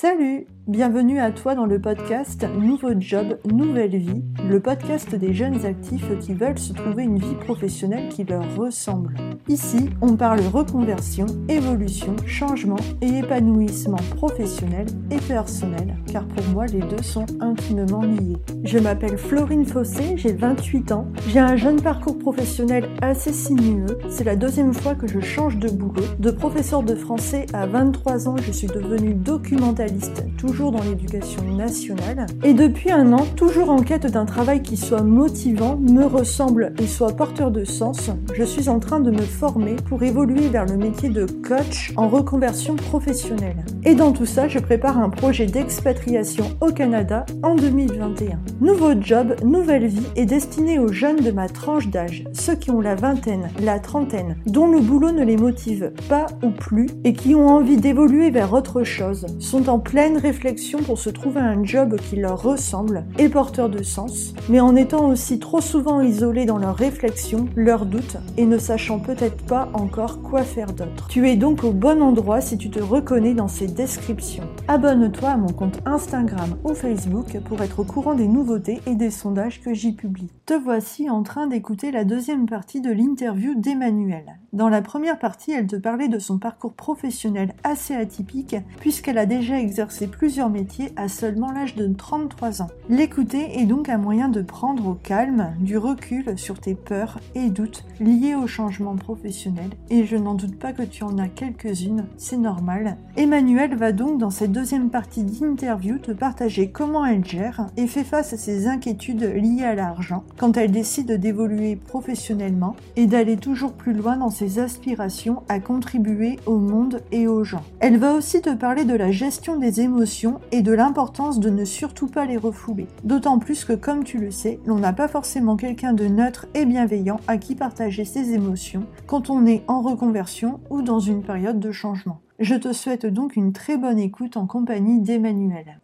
Salut, bienvenue à toi dans le podcast Nouveau Job, Nouvelle Vie, le podcast des jeunes actifs qui veulent se trouver une vie professionnelle qui leur ressemble. Ici, on parle reconversion, évolution, changement et épanouissement professionnel et personnel, car pour moi les deux sont intimement liés. Je m'appelle Florine Fossé, j'ai 28 ans, j'ai un jeune parcours professionnel assez sinueux, c'est la deuxième fois que je change de boulot. De professeur de français à 23 ans, je suis devenue documentaliste toujours dans l'éducation nationale. Et depuis un an, toujours en quête d'un travail qui soit motivant, me ressemble et soit porteur de sens, je suis en train de me former pour évoluer vers le métier de coach en reconversion professionnelle. Et dans tout ça, je prépare un projet d'expatriation au Canada en 2021. Nouveau job, nouvelle vie est destiné aux jeunes de ma tranche d'âge, ceux qui ont la vingtaine, la trentaine, dont le boulot ne les motive pas ou plus et qui ont envie d'évoluer vers autre chose, sont en pleine réflexion pour se trouver un job qui leur ressemble et porteur de sens, mais en étant aussi trop souvent isolés dans leurs réflexions, leurs doutes et ne sachant peut-être pas encore quoi faire d'autre. Tu es donc au bon endroit si tu te reconnais dans ces descriptions. Abonne-toi à mon compte Instagram ou Facebook pour être au courant des nouveautés et des sondages que j'y publie. Te voici en train d'écouter la deuxième partie de l'interview d'Emmanuel. Dans la première partie, elle te parlait de son parcours professionnel assez atypique puisqu'elle a déjà exercé plusieurs métiers à seulement l'âge de 33 ans. L'écouter est donc un moyen de prendre au calme du recul sur tes peurs et doutes liés au changement professionnel et je n'en doute pas que tu en as quelques-unes, c'est normal. Emmanuel va donc dans cette deuxième partie d'interview te partager comment elle gère et fait face à ses inquiétudes liées à l'argent quand elle décide d'évoluer professionnellement et d'aller toujours plus loin dans ses aspirations à contribuer au monde et aux gens. Elle va aussi te parler de la gestion des émotions et de l'importance de ne surtout pas les refouler. D'autant plus que, comme tu le sais, l'on n'a pas forcément quelqu'un de neutre et bienveillant à qui partager ses émotions quand on est en reconversion ou dans une période de changement. Je te souhaite donc une très bonne écoute en compagnie d'Emmanuel.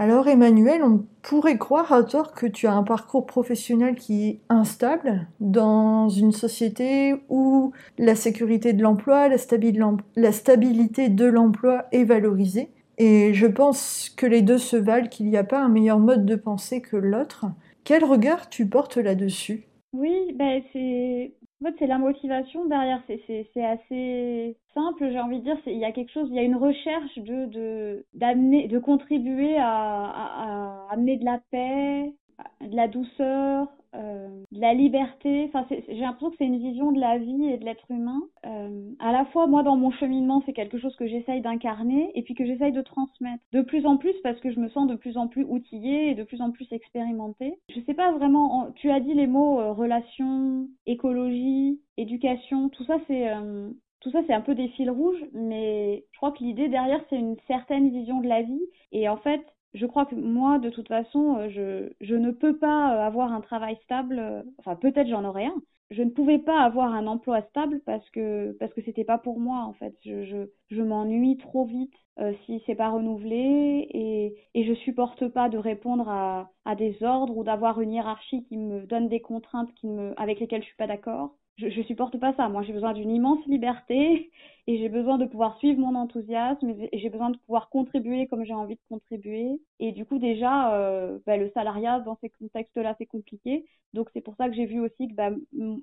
Alors Emmanuel, on pourrait croire à tort que tu as un parcours professionnel qui est instable dans une société où la sécurité de l'emploi, la, stabilité de l'emploi est valorisée. Et je pense que les deux se valent, qu'il n'y a pas un meilleur mode de pensée que l'autre. Quel regard tu portes là-dessus? Oui, ben c'est en fait, c'est la motivation derrière. C'est assez simple, j'ai envie de dire. Il y a quelque chose, il y a une recherche de de d'amener, de contribuer à, à, à, amener de la paix, de la douceur, de la liberté. Enfin, j'ai l'impression que c'est une vision de la vie et de l'être humain. Euh, à la fois, moi, dans mon cheminement, c'est quelque chose que j'essaye d'incarner et puis que j'essaye de transmettre de plus en plus parce que je me sens de plus en plus outillée et de plus en plus expérimentée. Je sais pas vraiment. Tu as dit les mots euh, relation, écologie, éducation. Tout ça, c'est euh, tout ça, c'est un peu des fils rouges, mais je crois que l'idée derrière, c'est une certaine vision de la vie. Et en fait, je crois que moi, de toute façon, euh, je, ne peux pas euh, avoir un travail stable. Euh, enfin, peut-être j'en aurais un. Je ne pouvais pas avoir un emploi stable parce que parce que c'était pas pour moi en fait. Je m'ennuie trop vite euh, si c'est pas renouvelé et et je supporte pas de répondre à à des ordres ou d'avoir une hiérarchie qui me donne des contraintes qui me avec lesquelles je suis pas d'accord je, je supporte pas ça. Moi, j'ai besoin d'une immense liberté et j'ai besoin de pouvoir suivre mon enthousiasme et j'ai besoin de pouvoir contribuer comme j'ai envie de contribuer. Et du coup, déjà, euh, bah, le salariat dans ces contextes-là, c'est compliqué. Donc, c'est pour ça que j'ai vu aussi que bah,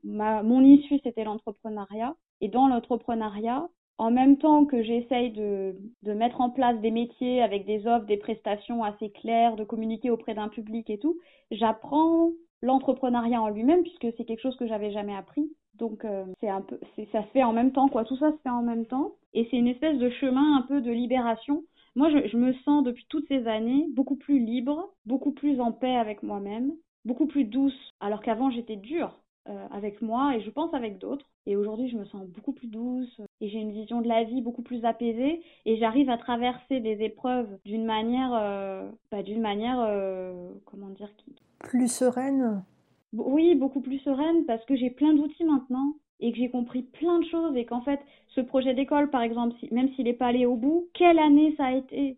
mon issue, c'était l'entrepreneuriat. Et dans l'entrepreneuriat, en même temps que j'essaye de, de mettre en place des métiers avec des offres, des prestations assez claires, de communiquer auprès d'un public et tout, j'apprends l'entrepreneuriat en lui-même puisque c'est quelque chose que j'avais jamais appris. Donc euh, c'est un peu, ça se fait en même temps quoi. Tout ça se fait en même temps et c'est une espèce de chemin un peu de libération. Moi, je, me sens depuis toutes ces années beaucoup plus libre, beaucoup plus en paix avec moi-même, beaucoup plus douce. Alors qu'avant j'étais dure euh, avec moi et je pense avec d'autres. Et aujourd'hui, je me sens beaucoup plus douce et j'ai une vision de la vie beaucoup plus apaisée et j'arrive à traverser des épreuves d'une manière, euh, bah, d'une manière, euh, comment dire, qui... plus sereine. Oui, beaucoup plus sereine parce que j'ai plein d'outils maintenant et que j'ai compris plein de choses et qu'en fait, ce projet d'école, par exemple, même s'il n'est pas allé au bout, quelle année ça a été?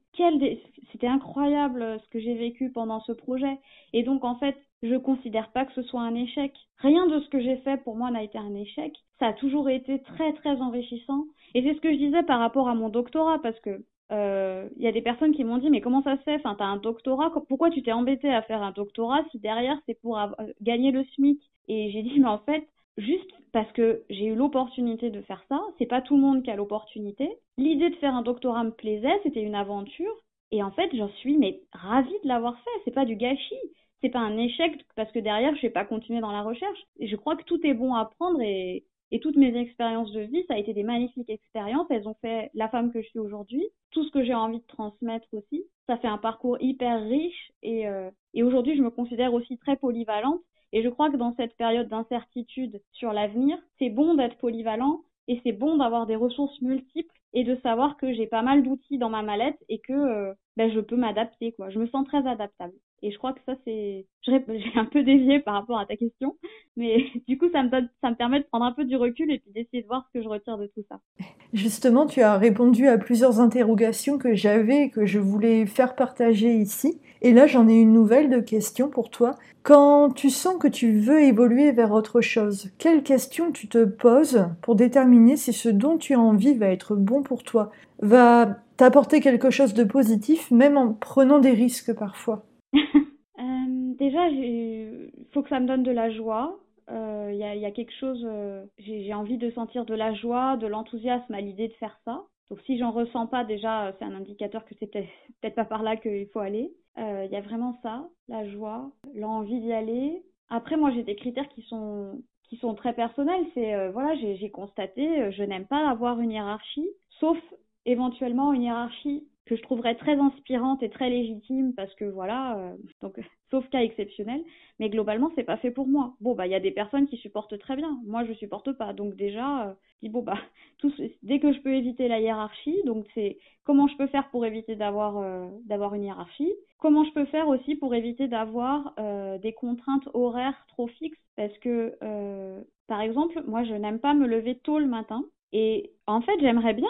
C'était incroyable euh, ce que j'ai vécu pendant ce projet. Et donc, en fait, je considère pas que ce soit un échec. Rien de ce que j'ai fait pour moi n'a été un échec. Ça a toujours été très, très enrichissant. Et c'est ce que je disais par rapport à mon doctorat, parce que il y a des personnes qui m'ont dit mais comment ça se fait? Enfin, t'as un doctorat, pourquoi tu t'es embêté à faire un doctorat si derrière c'est pour gagner le SMIC? Et j'ai dit mais en fait juste parce que j'ai eu l'opportunité de faire ça. C'est pas tout le monde qui a l'opportunité. L'idée de faire un doctorat me plaisait, c'était une aventure. Et en fait, j'en suis mais ravie de l'avoir fait. C'est pas du gâchis, c'est pas un échec parce que derrière je vais pas continuer dans la recherche. Et je crois que tout est bon à prendre et, et toutes mes expériences de vie, ça a été des magnifiques expériences. Elles ont fait la femme que je suis aujourd'hui. Tout ce que j'ai envie de transmettre aussi. Ça fait un parcours hyper riche et, euh, et aujourd'hui je me considère aussi très polyvalente et je crois que dans cette période d'incertitude sur l'avenir, c'est bon d'être polyvalent et c'est bon d'avoir des ressources multiples et de savoir que j'ai pas mal d'outils dans ma mallette et que euh, ben, je peux m'adapter quoi. Je me sens très adaptable. Et je crois que ça c'est j'ai un peu dévié par rapport à ta question, mais du coup ça me donne ça me permet de prendre un peu du recul et puis d'essayer de voir ce que je retire de tout ça. Justement, tu as répondu à plusieurs interrogations que j'avais et que je voulais faire partager ici. Et là, j'en ai une nouvelle de question pour toi. Quand tu sens que tu veux évoluer vers autre chose, quelles questions tu te poses pour déterminer si ce dont tu as envie va être bon pour toi, va t'apporter quelque chose de positif, même en prenant des risques parfois? euh, Déjà, il faut que ça me donne de la joie. Il euh, y, a, quelque chose, euh, j'ai envie de sentir de la joie, de l'enthousiasme à l'idée de faire ça. Donc si j'en ressens pas déjà, c'est un indicateur que c'est peut-être pas par là qu'il faut aller. Il y a vraiment ça, la joie, l'envie d'y aller. Après, moi, j'ai des critères qui sont qui sont très personnels. C'est voilà, j'ai constaté, je n'aime pas avoir une hiérarchie, sauf éventuellement une hiérarchie que je trouverais très inspirante et très légitime parce que voilà, euh, donc sauf cas exceptionnel, mais globalement c'est pas fait pour moi. Bon bah il y a des personnes qui supportent très bien, moi je supporte pas, donc déjà euh, bon bah dès que je peux éviter la hiérarchie, donc c'est comment je peux faire pour éviter d'avoir euh, d'avoir une hiérarchie, comment je peux faire aussi pour éviter d'avoir des contraintes horaires trop fixes? Parce que par exemple moi je n'aime pas me lever tôt le matin. Et en fait, j'aimerais bien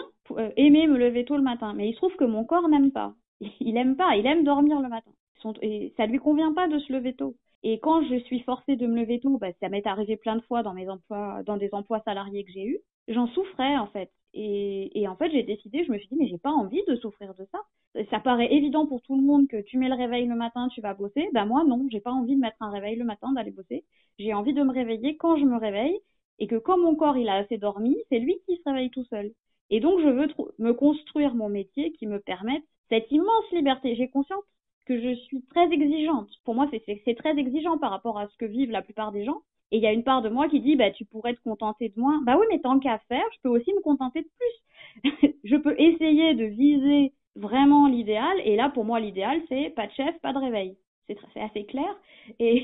aimer me lever tôt le matin, mais il se trouve que mon corps n'aime pas. Il aime pas, il aime dormir le matin. Et ça lui convient pas de se lever tôt. Et quand je suis forcée de me lever tôt, bah, ça m'est arrivé plein de fois dans mes emplois, dans des emplois salariés que j'ai eus, j'en souffrais en fait. Et, en fait, j'ai décidé, je me suis dit, mais j'ai pas envie de souffrir de ça. Ça paraît évident pour tout le monde que tu mets le réveil le matin, tu vas bosser. Ben moi non, j'ai pas envie de mettre un réveil le matin, d'aller bosser. J'ai envie de me réveiller quand je me réveille et que quand mon corps il a assez dormi, c'est lui qui se réveille tout seul. Et donc je veux me construire mon métier qui me permette cette immense liberté. J'ai conscience que je suis très exigeante. Pour moi, c'est très exigeant par rapport à ce que vivent la plupart des gens. Et il y a une part de moi qui dit, bah, tu pourrais te contenter de moins. Bah oui, mais tant qu'à faire, je peux aussi me contenter de plus. je peux essayer de viser vraiment l'idéal. Et là, pour moi, l'idéal, c'est pas de chef, pas de réveil. C'est assez clair. Et,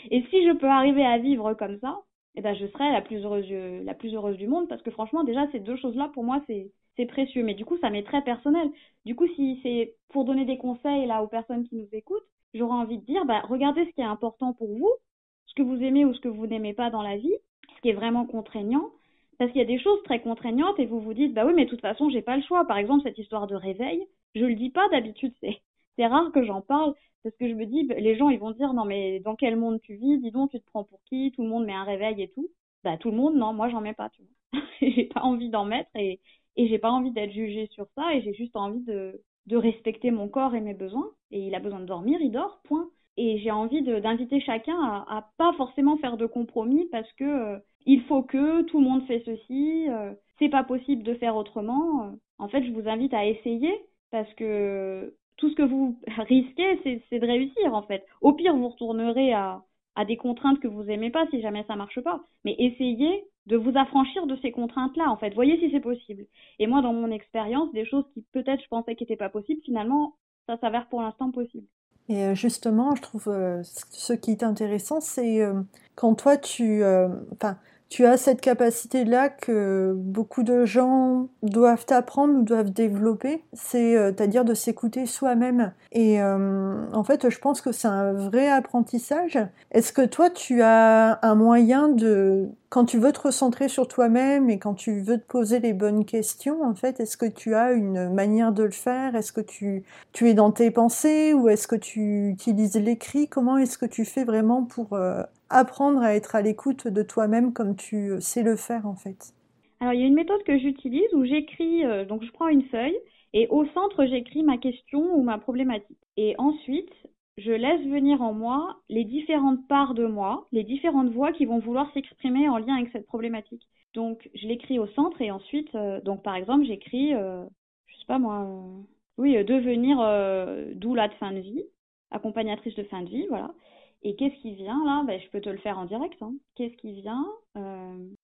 et si je peux arriver à vivre comme ça, eh ben, je serai la plus heureuse, la plus heureuse du monde parce que franchement, déjà, ces deux choses-là, pour moi, c'est, c'est précieux. Mais du coup, ça m'est très personnel. Du coup, si c'est pour donner des conseils là aux personnes qui nous écoutent, j'aurais envie de dire, bah, regardez ce qui est important pour vous, ce que vous aimez ou ce que vous n'aimez pas dans la vie, ce qui est vraiment contraignant. Parce qu'il y a des choses très contraignantes et vous vous dites, bah oui, mais de toute façon, j'ai pas le choix. Par exemple, cette histoire de réveil, je le dis pas d'habitude, c'est, c'est rare que j'en parle parce que je me dis, les gens, ils vont dire, non, mais dans quel monde tu vis Dis donc, tu te prends pour qui Tout le monde met un réveil et tout. Bah, tout le monde, non, moi, j'en mets pas, tu vois. j'ai pas envie d'en mettre et, et j'ai pas envie d'être jugée sur ça et j'ai juste envie de, de respecter mon corps et mes besoins. Et il a besoin de dormir, il dort, point. Et j'ai envie d'inviter chacun à, à, pas forcément faire de compromis parce que euh, il faut que tout le monde fait ceci, euh, c'est pas possible de faire autrement. En fait, je vous invite à essayer parce que tout ce que vous risquez, c'est de réussir en fait. Au pire, vous retournerez à, à des contraintes que vous aimez pas si jamais ça marche pas. Mais essayez de vous affranchir de ces contraintes-là, en fait. Voyez si c'est possible. Et moi, dans mon expérience, des choses qui peut-être je pensais qu'étaient pas possibles, finalement, ça s'avère pour l'instant possible. Et euh, justement, je trouve euh, ce qui est intéressant, c'est euh, quand toi tu, enfin, tu as cette capacité-là que beaucoup de gens doivent apprendre ou doivent développer, c'est-à-dire de s'écouter soi-même. Et en fait, je pense que c'est un vrai apprentissage. Est-ce que toi, tu as un moyen de quand tu veux te recentrer sur toi-même et quand tu veux te poser les bonnes questions, en fait, est-ce que tu as une manière de le faire? Est-ce que tu, es dans tes pensées ou est-ce que tu utilises l'écrit? Comment est-ce que tu fais vraiment pour euh, apprendre à être à l'écoute de toi-même comme tu sais le faire, en fait? Alors, il y a une méthode que j'utilise où j'écris, euh, donc je prends une feuille Et au centre, j'écris ma question ou ma problématique. Et ensuite, je laisse venir en moi les différentes parts de moi, les différentes voix qui vont vouloir s'exprimer en lien avec cette problématique. Donc, je l'écris au centre et ensuite, euh, donc par exemple, j'écris, euh, je sais pas moi, euh, oui, devenir doula de fin de vie, accompagnatrice de fin de vie, voilà. Et qu'est-ce qui vient là? Ben, Je peux te le faire en direct. Hein. Qu'est-ce qui vient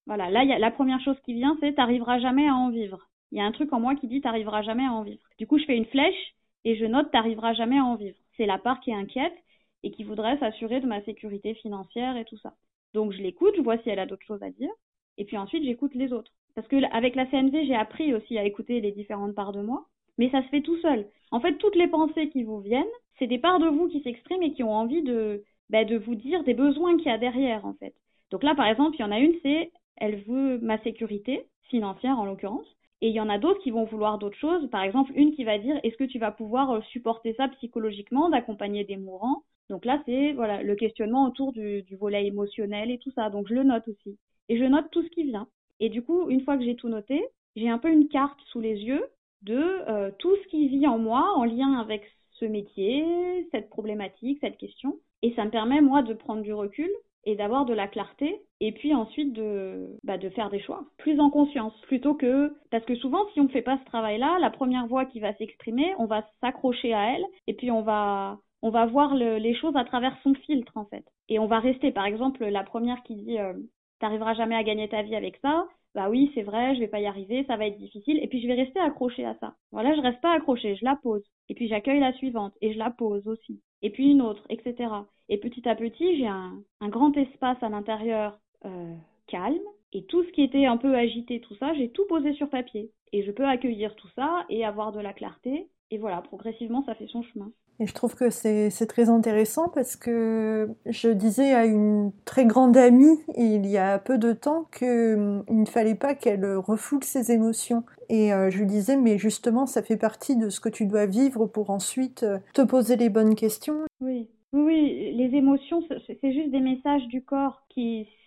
Voilà, là, y a, la première chose qui vient, c'est t'arriveras jamais à en vivre. Il y a un truc en moi qui dit t'arriveras jamais à en vivre. Du coup, je fais une flèche et je note t'arriveras jamais à en vivre. C'est la part qui est inquiète et qui voudrait s'assurer de ma sécurité financière et tout ça. Donc je l'écoute, je vois si elle a d'autres choses à dire, et puis ensuite j'écoute les autres. Parce que avec la CNV, j'ai appris aussi à écouter les différentes parts de moi, mais ça se fait tout seul. En fait, toutes les pensées qui vous viennent, c'est des parts de vous qui s'expriment et qui ont envie de, bah, de vous dire des besoins qu'il y a derrière, en fait. Donc là, par exemple, il y en a une, c'est elle veut ma sécurité financière en l'occurrence, et il y en a d'autres qui vont vouloir d'autres choses. Par exemple, une qui va dire est-ce que tu vas pouvoir euh, supporter ça psychologiquement, d'accompagner des mourants? Donc là, c'est voilà le questionnement autour du, volet émotionnel et tout ça. Donc je le note aussi. Et je note tout ce qui vient. Et du coup, une fois que j'ai tout noté, j'ai un peu une carte sous les yeux de euh, tout ce qui vit en moi en lien avec ce métier, cette problématique, cette question. Et ça me permet, moi, de prendre du recul et d'avoir de la clarté et puis ensuite de, bah, de faire des choix plus en conscience plutôt que parce que souvent si on ne fait pas ce travail là la première voix qui va s'exprimer on va s'accrocher à elle et puis on va on va voir les choses à travers son filtre en fait. Et on va rester. Par exemple la première qui dit euh, t'arriveras jamais à gagner ta vie avec ça bah oui c'est vrai je vais pas y arriver ça va être difficile et puis je vais rester accroché à ça voilà je reste pas accroché je la pose et puis j'accueille la suivante et je la pose aussi et puis une autre etc et petit à petit, j'ai un, grand espace à l'intérieur euh, calme. Et tout ce qui était un peu agité, tout ça, j'ai tout posé sur papier. Et je peux accueillir tout ça et avoir de la clarté. Et voilà, progressivement, ça fait son chemin. Et je trouve que c'est très intéressant parce que je disais à une très grande amie il y a peu de temps qu'il hum, ne fallait pas qu'elle refoule ses émotions. Et euh, je lui disais, mais justement, ça fait partie de ce que tu dois vivre pour ensuite euh, te poser les bonnes questions. Oui. Oui, les émotions, c'est juste des messages du corps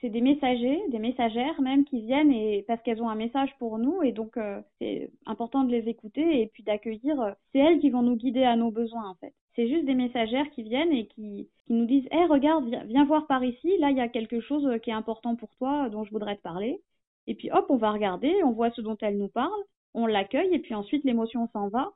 c'est des messagers, des messagères même qui viennent et parce qu'elles ont un message pour nous et donc euh, c'est important de les écouter et puis d'accueillir. C'est elles qui vont nous guider à nos besoins en fait. C'est juste des messagères qui viennent et qui, qui nous disent, hé regarde, viens, viens, voir par ici, là il y a quelque chose qui est important pour toi dont je voudrais te parler. Et puis hop, on va regarder, on voit ce dont elle nous parle, on l'accueille et puis ensuite l'émotion s'en va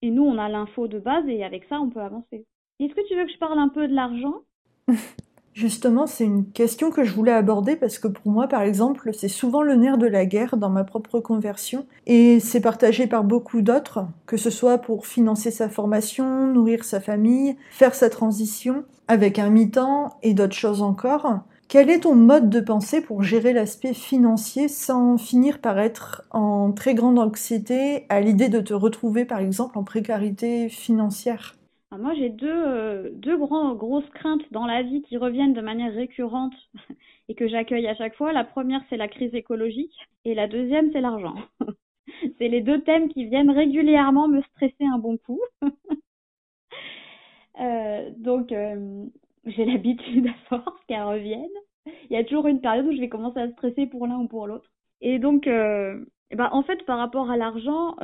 et nous on a l'info de base et avec ça on peut avancer. Est-ce que tu veux que je parle un peu de l'argent? Justement, c'est une question que je voulais aborder parce que pour moi, par exemple, c'est souvent le nerf de la guerre dans ma propre conversion et c'est partagé par beaucoup d'autres, que ce soit pour financer sa formation, nourrir sa famille, faire sa transition avec un mi-temps et d'autres choses encore. Quel est ton mode de pensée pour gérer l'aspect financier sans finir par être en très grande anxiété à l'idée de te retrouver par exemple en précarité financière? Moi, j'ai deux, euh, deux grands, grosses craintes dans la vie qui reviennent de manière récurrente et que j'accueille à chaque fois. La première, c'est la crise écologique et la deuxième, c'est l'argent. c'est les deux thèmes qui viennent régulièrement me stresser un bon coup. euh, donc, euh, j'ai l'habitude à force qu'elles reviennent. Il y a toujours une période où je vais commencer à stresser pour l'un ou pour l'autre. Et donc, euh, bah, en fait, par rapport à l'argent,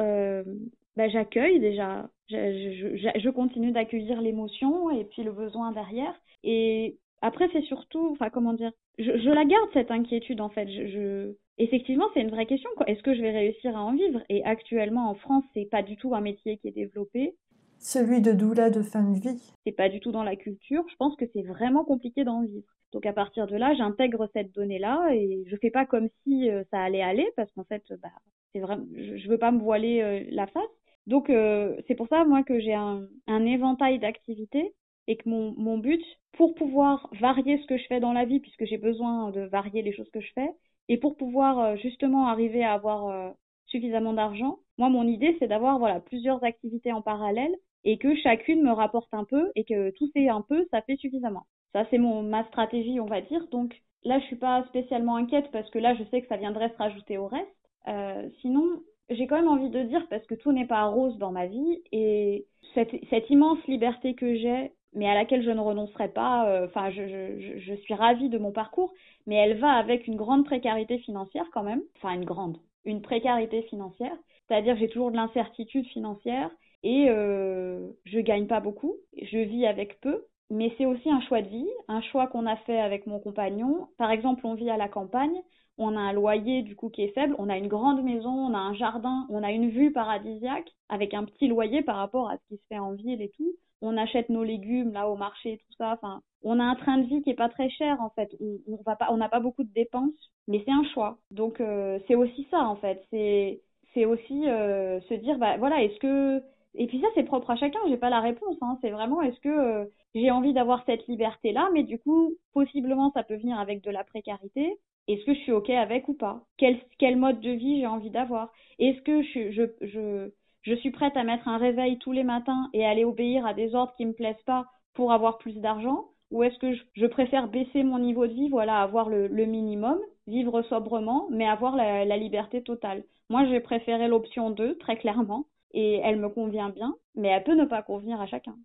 bah, j'accueille déjà je, je, continue d'accueillir l'émotion et puis le besoin derrière. Et après, c'est surtout, enfin, comment dire, je, je, la garde cette inquiétude en fait. Je, Effectivement, c'est une vraie question. Est-ce que je vais réussir à en vivre? Et actuellement, en France, c'est pas du tout un métier qui est développé. Celui de doula de fin de vie. C'est pas du tout dans la culture. Je pense que c'est vraiment compliqué d'en vivre. Donc à partir de là, j'intègre cette donnée-là et je fais pas comme si euh, ça allait aller parce qu'en fait, bah, c'est vraiment, je, veux pas me voiler euh, la face. Donc euh, c'est pour ça moi que j'ai un, un, éventail d'activités et que mon, mon, but, pour pouvoir varier ce que je fais dans la vie, puisque j'ai besoin de varier les choses que je fais, et pour pouvoir euh, justement arriver à avoir euh, suffisamment d'argent, moi mon idée c'est d'avoir voilà plusieurs activités en parallèle et que chacune me rapporte un peu et que tout fait un peu, ça fait suffisamment. Ça c'est mon ma stratégie on va dire. Donc là je suis pas spécialement inquiète parce que là je sais que ça viendrait se rajouter au reste. Euh, sinon, j'ai quand même envie de dire, parce que tout n'est pas rose dans ma vie, et cette, immense liberté que j'ai, mais à laquelle je ne renoncerai pas, euh, enfin, je, suis ravie de mon parcours, mais elle va avec une grande précarité financière quand même, enfin une grande, une précarité financière. c'est-à-dire j'ai toujours de l'incertitude financière et euh, je gagne pas beaucoup, je vis avec peu, mais c'est aussi un choix de vie, un choix qu'on a fait avec mon compagnon. Par exemple, on vit à la campagne, on a un loyer du coup qui est faible, on a une grande maison, on a un jardin, on a une vue paradisiaque avec un petit loyer par rapport à ce qui se fait en ville et tout. On achète nos légumes là au marché et tout ça. Enfin, on a un train de vie qui est pas très cher en fait. On, va pas, on n'a pas beaucoup de dépenses, mais c'est un choix. Donc euh, c'est aussi ça en fait. C'est c'est aussi euh, se dire bah voilà est-ce que et puis ça c'est propre à chacun. J'ai pas la réponse. Hein. C'est vraiment est-ce que euh, j'ai envie d'avoir cette liberté là, mais du coup possiblement ça peut venir avec de la précarité. Est-ce que je suis OK avec ou pas? Quel, mode de vie j'ai envie d'avoir? Est-ce que je, je, suis prête à mettre un réveil tous les matins et aller obéir à des ordres qui me plaisent pas pour avoir plus d'argent? Ou est-ce que je, préfère baisser mon niveau de vie, voilà, avoir le, le minimum, vivre sobrement, mais avoir la, la liberté totale? Moi, j'ai préféré l'option 2, très clairement, et elle me convient bien, mais elle peut ne pas convenir à chacun.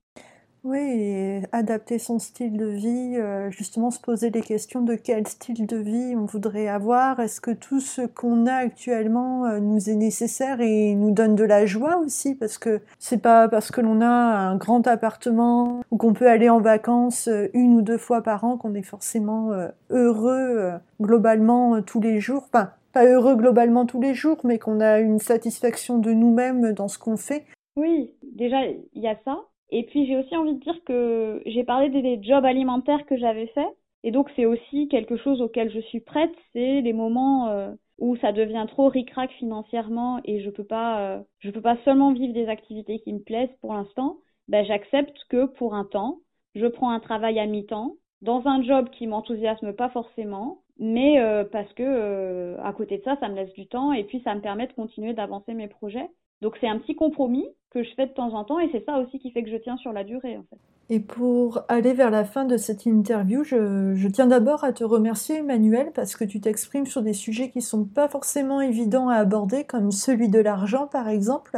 Oui, adapter son style de vie, euh, justement se poser les questions de quel style de vie on voudrait avoir. Est-ce que tout ce qu'on a actuellement euh, nous est nécessaire et nous donne de la joie aussi? Parce que c'est pas parce que l'on a un grand appartement ou qu'on peut aller en vacances euh, une ou deux fois par an qu'on est forcément heureux globalement tous les jours. Enfin, pas heureux globalement tous les jours, mais qu'on a une satisfaction de nous-mêmes dans ce qu'on fait. Oui, déjà, il y a ça. Et puis j'ai aussi envie de dire que j'ai parlé des jobs alimentaires que j'avais faits. Et donc c'est aussi quelque chose auquel je suis prête, c'est les moments euh, où ça devient trop ric-rac financièrement et je peux pas euh, je peux pas seulement vivre des activités qui me plaisent pour l'instant, ben j'accepte que pour un temps, je prends un travail à mi-temps dans un job qui m'enthousiasme pas forcément, mais euh, parce que à côté de ça, ça me laisse du temps et puis ça me permet de continuer d'avancer mes projets. Donc c'est un petit compromis que je fais de temps en temps et c'est ça aussi qui fait que je tiens sur la durée en fait. Et pour aller vers la fin de cette interview, je, je tiens d'abord à te remercier Emmanuel parce que tu t'exprimes sur des sujets qui sont pas forcément évidents à aborder comme celui de l'argent par exemple.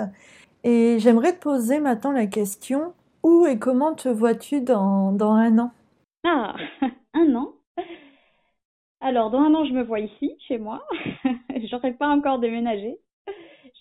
Et j'aimerais te poser maintenant la question, où et comment te vois-tu dans, dans un an? Ah, un an? Alors, dans un an, je me vois ici, chez moi. J'aurais pas encore déménagé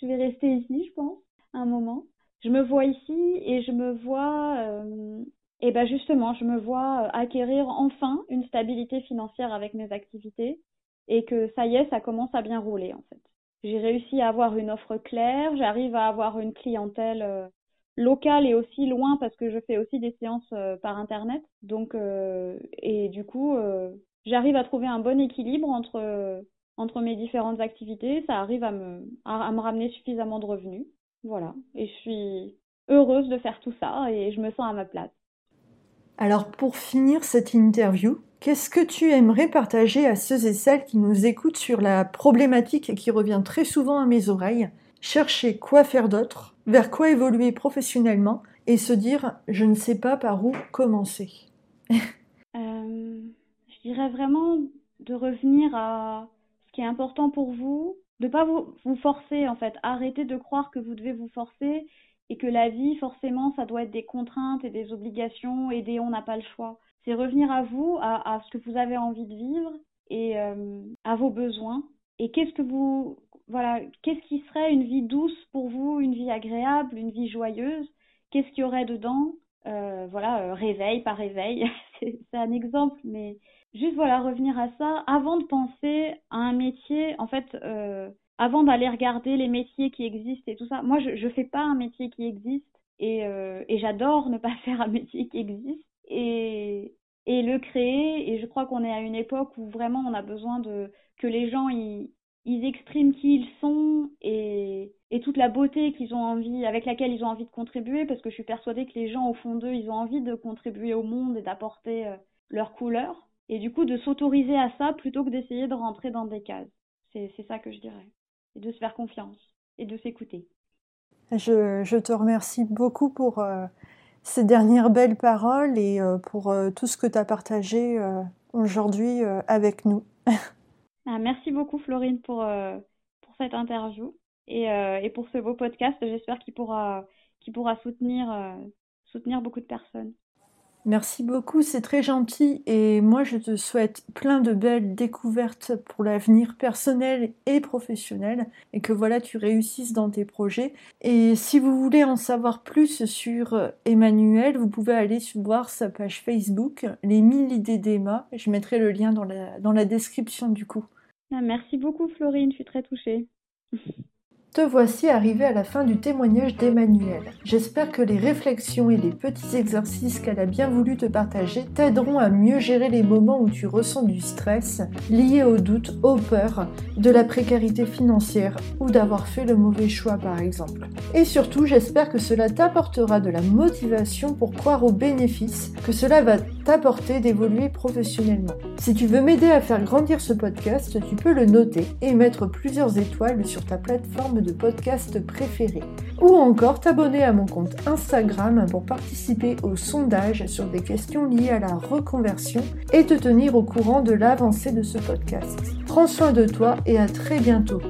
je vais rester ici, je pense, un moment. Je me vois ici et je me vois, euh, et ben justement, je me vois acquérir enfin une stabilité financière avec mes activités et que ça y est, ça commence à bien rouler en fait. J'ai réussi à avoir une offre claire, j'arrive à avoir une clientèle euh, locale et aussi loin parce que je fais aussi des séances euh, par internet. Donc euh, et du coup, euh, j'arrive à trouver un bon équilibre entre entre mes différentes activités, ça arrive à me, à, me ramener suffisamment de revenus. Voilà. Et je suis heureuse de faire tout ça et je me sens à ma place. Alors pour finir cette interview, qu'est-ce que tu aimerais partager à ceux et celles qui nous écoutent sur la problématique qui revient très souvent à mes oreilles? Chercher quoi faire d'autre, vers quoi évoluer professionnellement et se dire je ne sais pas par où commencer. euh, je dirais vraiment de revenir à qui est important pour vous, de pas vous, vous forcer en fait, arrêtez de croire que vous devez vous forcer et que la vie forcément ça doit être des contraintes et des obligations et des on n'a pas le choix. C'est revenir à vous, à, ce que vous avez envie de vivre et euh, à vos besoins. Et qu'est-ce que vous voilà, qu'est-ce qui serait une vie douce pour vous, une vie agréable, une vie joyeuse? Qu'est-ce qu'il y aurait dedans? Euh, Voilà, euh, réveil par réveil, c'est un exemple, mais juste voilà revenir à ça. Avant de penser à un métier en fait euh, avant d'aller regarder les métiers qui existent et tout ça moi je je fais pas un métier qui existe et euh, j'adore ne pas faire un métier qui existe et le créer. Et je crois qu'on est à une époque où vraiment on a besoin de que les gens ils expriment qui ils sont et, et toute la beauté qu'ils ont envie, avec laquelle ils ont envie de contribuer, parce que je suis persuadée que les gens au fond d'eux, ils ont envie de contribuer au monde et d'apporter euh, leur couleur et du coup de s'autoriser à ça plutôt que d'essayer de rentrer dans des cases. C'est ça que je dirais. Et de se faire confiance et de s'écouter. Je, je, te remercie beaucoup pour euh, ces dernières belles paroles et euh, pour euh, tout ce que tu as partagé aujourd'hui avec nous. ah, merci beaucoup Florine pour, pour cette interview et, et pour ce beau podcast. J'espère qu'il pourra, qu'il pourra soutenir, soutenir beaucoup de personnes. Merci beaucoup, c'est très gentil et moi je te souhaite plein de belles découvertes pour l'avenir personnel et professionnel et que voilà tu réussisses dans tes projets. Et si vous voulez en savoir plus sur Emmanuel, vous pouvez aller voir sa page Facebook, Les 1000 idées d'Emma. Je mettrai le lien dans la, dans la description du coup. Ah, merci beaucoup Florine, je suis très touchée. Te voici arrivé à la fin du témoignage d'Emmanuel. J'espère que les réflexions et les petits exercices qu'elle a bien voulu te partager t'aideront à mieux gérer les moments où tu ressens du stress lié aux doutes, aux peurs, de la précarité financière ou d'avoir fait le mauvais choix par exemple. Et surtout, j'espère que cela t'apportera de la motivation pour croire aux bénéfices que cela va t'apporter d'évoluer professionnellement. Si tu veux m'aider à faire grandir ce podcast, tu peux le noter et mettre plusieurs étoiles sur ta plateforme podcast préféré. Ou encore t'abonner à mon compte Instagram pour participer au sondage sur des questions liées à la reconversion et te tenir au courant de l'avancée de ce podcast. Prends soin de toi et à très bientôt.